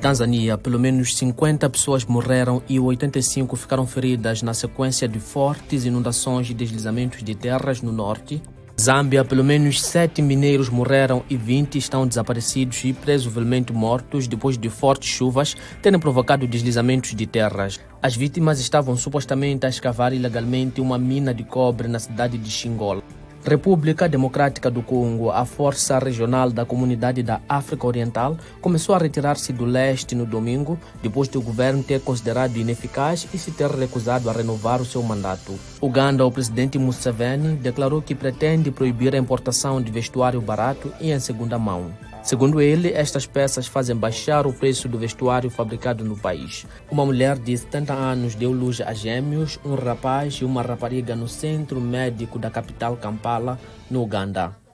Tanzânia, pelo menos 50 pessoas morreram e 85 ficaram feridas na sequência de fortes inundações e deslizamentos de terras no norte. Zâmbia, pelo menos 7 mineiros morreram e 20 estão desaparecidos e presumivelmente mortos depois de fortes chuvas terem provocado deslizamentos de terras. As vítimas estavam supostamente a escavar ilegalmente uma mina de cobre na cidade de Xingola. República Democrática do Congo, a força regional da Comunidade da África Oriental, começou a retirar-se do leste no domingo, depois de o governo ter considerado ineficaz e se ter recusado a renovar o seu mandato. Uganda, o presidente Museveni declarou que pretende proibir a importação de vestuário barato e em segunda mão. Segundo ele, estas peças fazem baixar o preço do vestuário fabricado no país. Uma mulher de 70 anos deu luz a gêmeos, um rapaz e uma rapariga no centro médico da capital Kampala, no Uganda.